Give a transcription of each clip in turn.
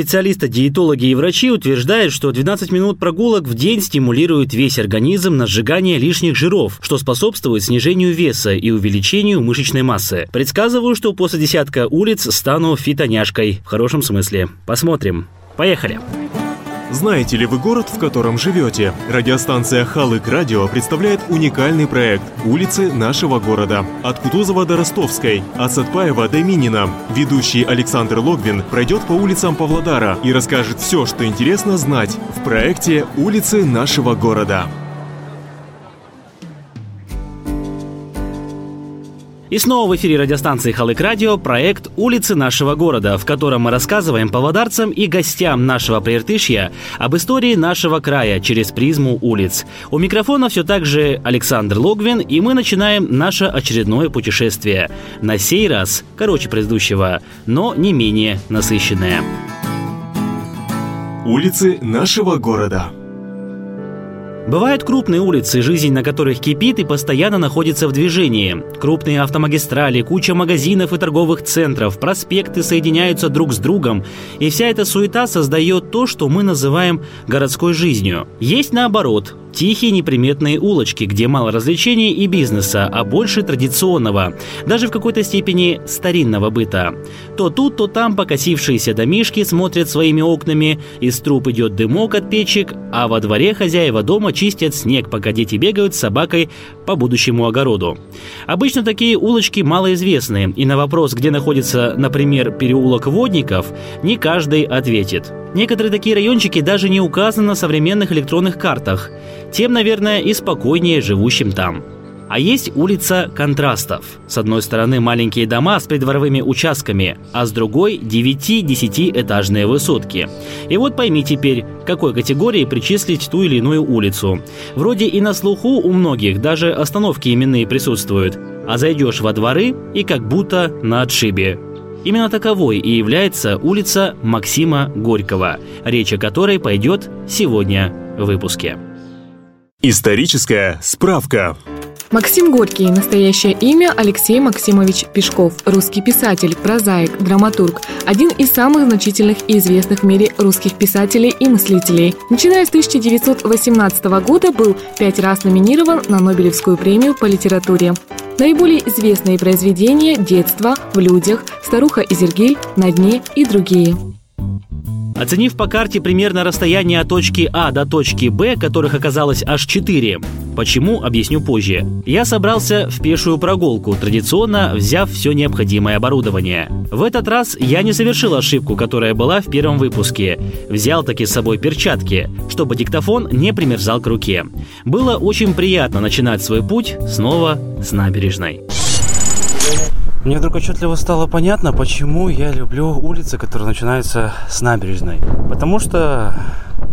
специалисты, диетологи и врачи утверждают, что 12 минут прогулок в день стимулируют весь организм на сжигание лишних жиров, что способствует снижению веса и увеличению мышечной массы. Предсказываю, что после десятка улиц стану фитоняшкой. В хорошем смысле. Посмотрим. Поехали! Знаете ли вы город, в котором живете? Радиостанция Халык Радио представляет уникальный проект «Улицы нашего города». От Кутузова до Ростовской, от Сатпаева до Минина. Ведущий Александр Логвин пройдет по улицам Павлодара и расскажет все, что интересно знать в проекте «Улицы нашего города». И снова в эфире радиостанции Халык Радио проект «Улицы нашего города», в котором мы рассказываем поводарцам и гостям нашего Прииртышья об истории нашего края через призму улиц. У микрофона все так же Александр Логвин, и мы начинаем наше очередное путешествие. На сей раз короче предыдущего, но не менее насыщенное. Улицы нашего города. Бывают крупные улицы, жизнь на которых кипит и постоянно находится в движении. Крупные автомагистрали, куча магазинов и торговых центров, проспекты соединяются друг с другом, и вся эта суета создает то, что мы называем городской жизнью. Есть наоборот, Тихие неприметные улочки, где мало развлечений и бизнеса, а больше традиционного, даже в какой-то степени старинного быта. То тут, то там покосившиеся домишки смотрят своими окнами, из труб идет дымок от печек, а во дворе хозяева дома чистят снег, пока дети бегают с собакой по будущему огороду. Обычно такие улочки малоизвестны, и на вопрос, где находится, например, переулок Водников, не каждый ответит. Некоторые такие райончики даже не указаны на современных электронных картах. Тем, наверное, и спокойнее живущим там. А есть улица контрастов. С одной стороны маленькие дома с придворовыми участками, а с другой 9-10 высотки. И вот пойми теперь, какой категории причислить ту или иную улицу. Вроде и на слуху у многих даже остановки именные присутствуют, а зайдешь во дворы и как будто на отшибе. Именно таковой и является улица Максима Горького, речь о которой пойдет сегодня в выпуске. Историческая справка. Максим Горький. Настоящее имя Алексей Максимович Пешков. Русский писатель, прозаик, драматург. Один из самых значительных и известных в мире русских писателей и мыслителей. Начиная с 1918 года был пять раз номинирован на Нобелевскую премию по литературе. Наиболее известные произведения «Детство», «В людях», «Старуха Изергиль», «На дне» и другие. Оценив по карте примерно расстояние от точки А до точки Б, которых оказалось аж 4, почему, объясню позже, я собрался в пешую прогулку, традиционно взяв все необходимое оборудование. В этот раз я не совершил ошибку, которая была в первом выпуске. Взял таки с собой перчатки, чтобы диктофон не примерзал к руке. Было очень приятно начинать свой путь снова с набережной. Мне вдруг отчетливо стало понятно, почему я люблю улицы, которые начинаются с набережной. Потому что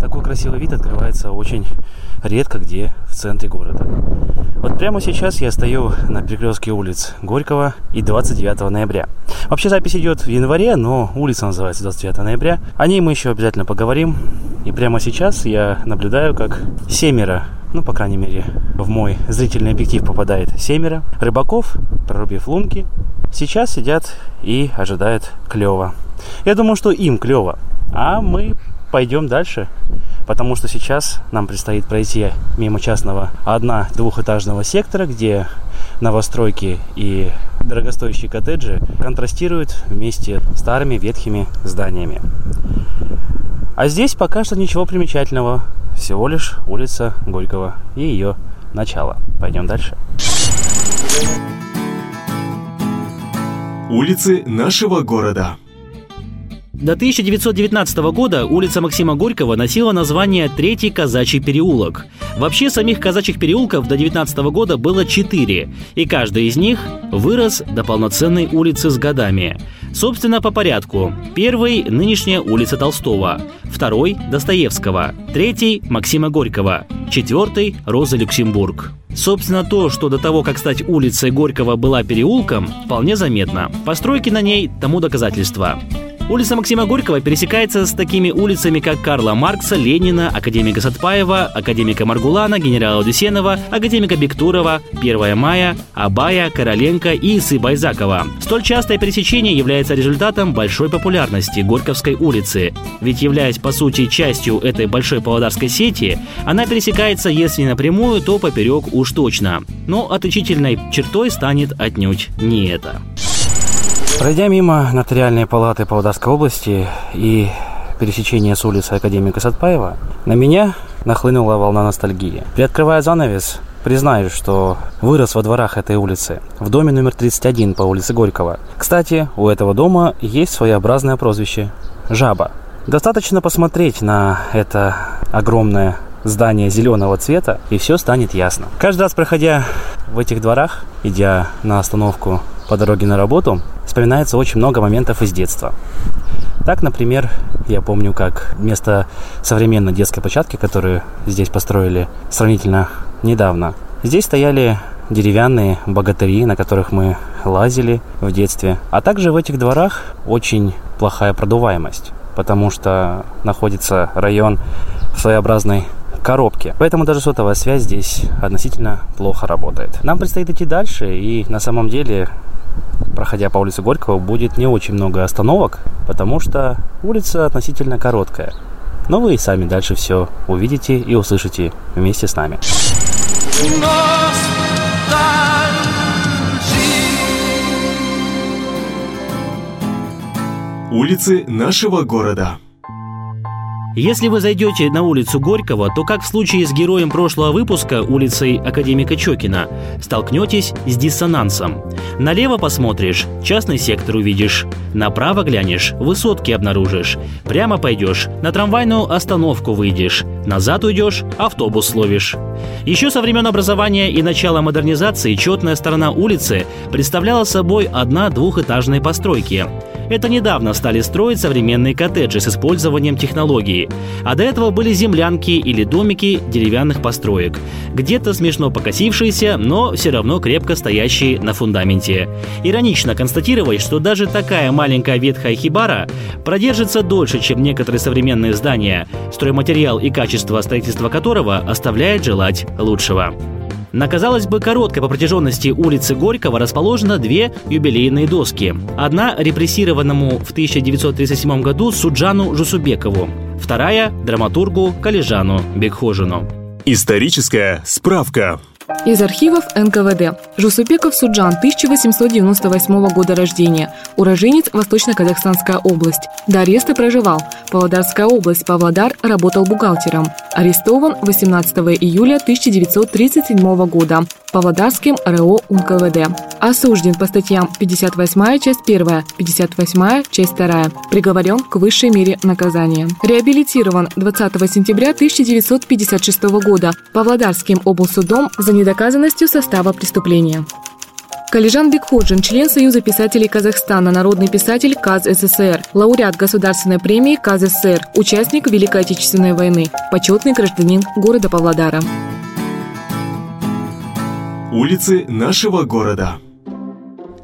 такой красивый вид открывается очень редко где в центре города. Вот прямо сейчас я стою на перекрестке улиц Горького и 29 ноября. Вообще запись идет в январе, но улица называется 29 ноября. О ней мы еще обязательно поговорим. И прямо сейчас я наблюдаю, как семеро ну, по крайней мере, в мой зрительный объектив попадает семеро рыбаков, прорубив лунки, сейчас сидят и ожидают клева. Я думаю, что им клево, а мы пойдем дальше, потому что сейчас нам предстоит пройти мимо частного одна-двухэтажного сектора, где новостройки и дорогостоящие коттеджи контрастируют вместе с старыми ветхими зданиями. А здесь пока что ничего примечательного всего лишь улица Горького и ее начало. Пойдем дальше. Улицы нашего города. До 1919 года улица Максима Горького носила название Третий казачий переулок. Вообще самих казачьих переулков до 19 года было четыре, и каждый из них вырос до полноценной улицы с годами. Собственно, по порядку. Первый – нынешняя улица Толстого. Второй – Достоевского. Третий – Максима Горького. Четвертый – Роза Люксембург. Собственно, то, что до того, как стать улицей Горького была переулком, вполне заметно. Постройки на ней тому доказательство. Улица Максима Горького пересекается с такими улицами, как Карла Маркса, Ленина, академика Сатпаева, академика Маргулана, генерала Дюсенова, академика Бектурова, 1 мая, Абая, Короленко и Исы Байзакова. Столь частое пересечение является результатом большой популярности Горьковской улицы. Ведь являясь по сути частью этой большой павлодарской сети, она пересекается, если не напрямую, то поперек уж точно. Но отличительной чертой станет отнюдь не это. Пройдя мимо нотариальной палаты Павлодарской области и пересечения с улицы Академика Сатпаева, на меня нахлынула волна ностальгии. Приоткрывая занавес, признаюсь, что вырос во дворах этой улицы, в доме номер 31 по улице Горького. Кстати, у этого дома есть своеобразное прозвище – «Жаба». Достаточно посмотреть на это огромное здание зеленого цвета, и все станет ясно. Каждый раз, проходя в этих дворах, идя на остановку по дороге на работу, вспоминается очень много моментов из детства. Так, например, я помню, как вместо современной детской площадки, которую здесь построили сравнительно недавно, здесь стояли деревянные богатыри, на которых мы лазили в детстве. А также в этих дворах очень плохая продуваемость, потому что находится район в своеобразной коробке. Поэтому даже сотовая связь здесь относительно плохо работает. Нам предстоит идти дальше, и на самом деле проходя по улице Горького, будет не очень много остановок, потому что улица относительно короткая. Но вы и сами дальше все увидите и услышите вместе с нами. Улицы нашего города. Если вы зайдете на улицу Горького, то, как в случае с героем прошлого выпуска, улицей Академика Чокина, столкнетесь с диссонансом. Налево посмотришь, частный сектор увидишь. Направо глянешь, высотки обнаружишь. Прямо пойдешь, на трамвайную остановку выйдешь. Назад уйдешь, автобус ловишь. Еще со времен образования и начала модернизации четная сторона улицы представляла собой одна-двухэтажные постройки. Это недавно стали строить современные коттеджи с использованием технологии. А до этого были землянки или домики деревянных построек. Где-то смешно покосившиеся, но все равно крепко стоящие на фундаменте. Иронично констатировать, что даже такая маленькая ветхая хибара продержится дольше, чем некоторые современные здания, стройматериал и качество строительства которого оставляет желать лучшего. На, казалось бы, короткой по протяженности улицы Горького расположено две юбилейные доски. Одна репрессированному в 1937 году Суджану Жусубекову, вторая – драматургу Калижану Бекхожину. Историческая справка. Из архивов НКВД. Жусупеков Суджан, 1898 года рождения. Уроженец Восточно-Казахстанская область. До ареста проживал. Павлодарская область, Павлодар, работал бухгалтером. Арестован 18 июля 1937 года. Павлодарским РО УНКВД. Осужден по статьям 58 часть 1, 58 часть 2. Приговорен к высшей мере наказания. Реабилитирован 20 сентября 1956 года Павлодарским облсудом за недоказанностью состава преступления. Калижан Бекходжин, член Союза писателей Казахстана, народный писатель КАЗ СССР, лауреат Государственной премии КАЗ СССР, участник Великой Отечественной войны, почетный гражданин города Павлодара. Улицы нашего города.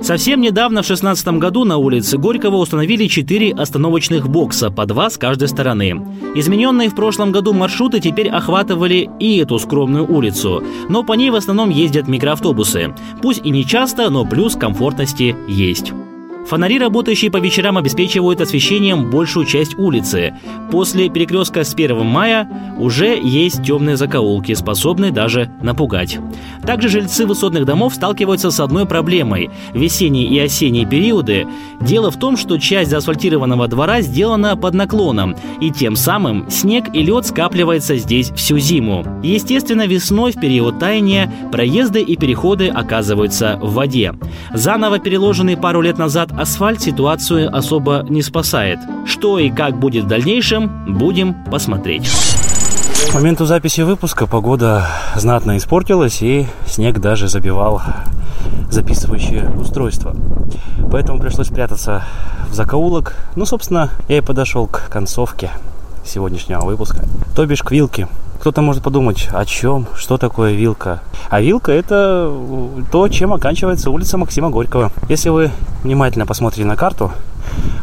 Совсем недавно, в 2016 году, на улице Горького установили четыре остановочных бокса, по два с каждой стороны. Измененные в прошлом году маршруты теперь охватывали и эту скромную улицу, но по ней в основном ездят микроавтобусы. Пусть и не часто, но плюс комфортности есть. Фонари, работающие по вечерам, обеспечивают освещением большую часть улицы. После перекрестка с 1 мая уже есть темные закоулки, способные даже напугать. Также жильцы высотных домов сталкиваются с одной проблемой. Весенние и осенние периоды дело в том, что часть заасфальтированного двора сделана под наклоном, и тем самым снег и лед скапливается здесь всю зиму. Естественно, весной в период таяния проезды и переходы оказываются в воде. Заново переложенный пару лет назад асфальт ситуацию особо не спасает. Что и как будет в дальнейшем, будем посмотреть. К моменту записи выпуска погода знатно испортилась и снег даже забивал записывающее устройство. Поэтому пришлось прятаться в закоулок. Ну, собственно, я и подошел к концовке сегодняшнего выпуска. То бишь к вилке. Кто-то может подумать, о чем, что такое вилка. А вилка это то, чем оканчивается улица Максима Горького. Если вы внимательно посмотрите на карту,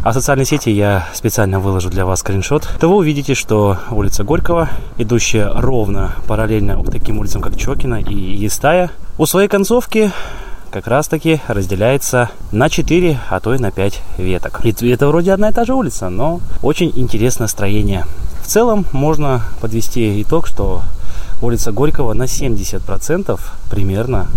А в социальной сети я специально выложу для вас скриншот, то вы увидите, что улица Горького, идущая ровно параллельно таким улицам, как Чокина и Естая, у своей концовки как раз-таки разделяется на 4, а то и на 5 веток. И это вроде одна и та же улица, но очень интересное строение. В целом можно подвести итог, что улица Горького на 70% примерно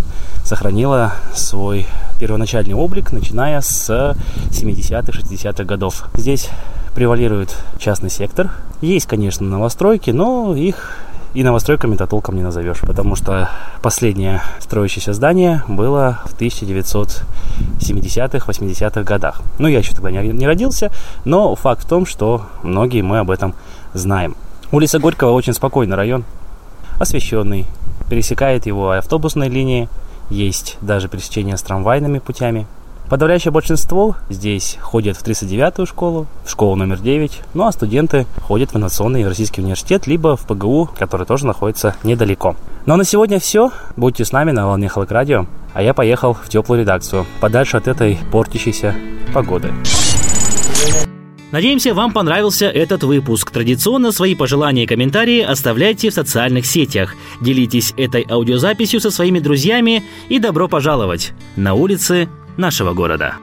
сохранила свой первоначальный облик, начиная с 70-х, 60-х годов. Здесь превалирует частный сектор. Есть, конечно, новостройки, но их и новостройками-то толком не назовешь, потому что последнее строящееся здание было в 1970-х, 80-х годах. Ну, я еще тогда не, не родился, но факт в том, что многие мы об этом знаем. Улица Горького очень спокойный район, освещенный, пересекает его автобусные линии, есть даже пересечение с трамвайными путями. Подавляющее большинство здесь ходят в 39-ю школу, в школу номер 9, ну а студенты ходят в Инновационный Российский университет, либо в ПГУ, который тоже находится недалеко. Ну а на сегодня все. Будьте с нами на волне Халык Радио, а я поехал в теплую редакцию, подальше от этой портящейся погоды. Надеемся, вам понравился этот выпуск. Традиционно свои пожелания и комментарии оставляйте в социальных сетях. Делитесь этой аудиозаписью со своими друзьями и добро пожаловать на улицы нашего города.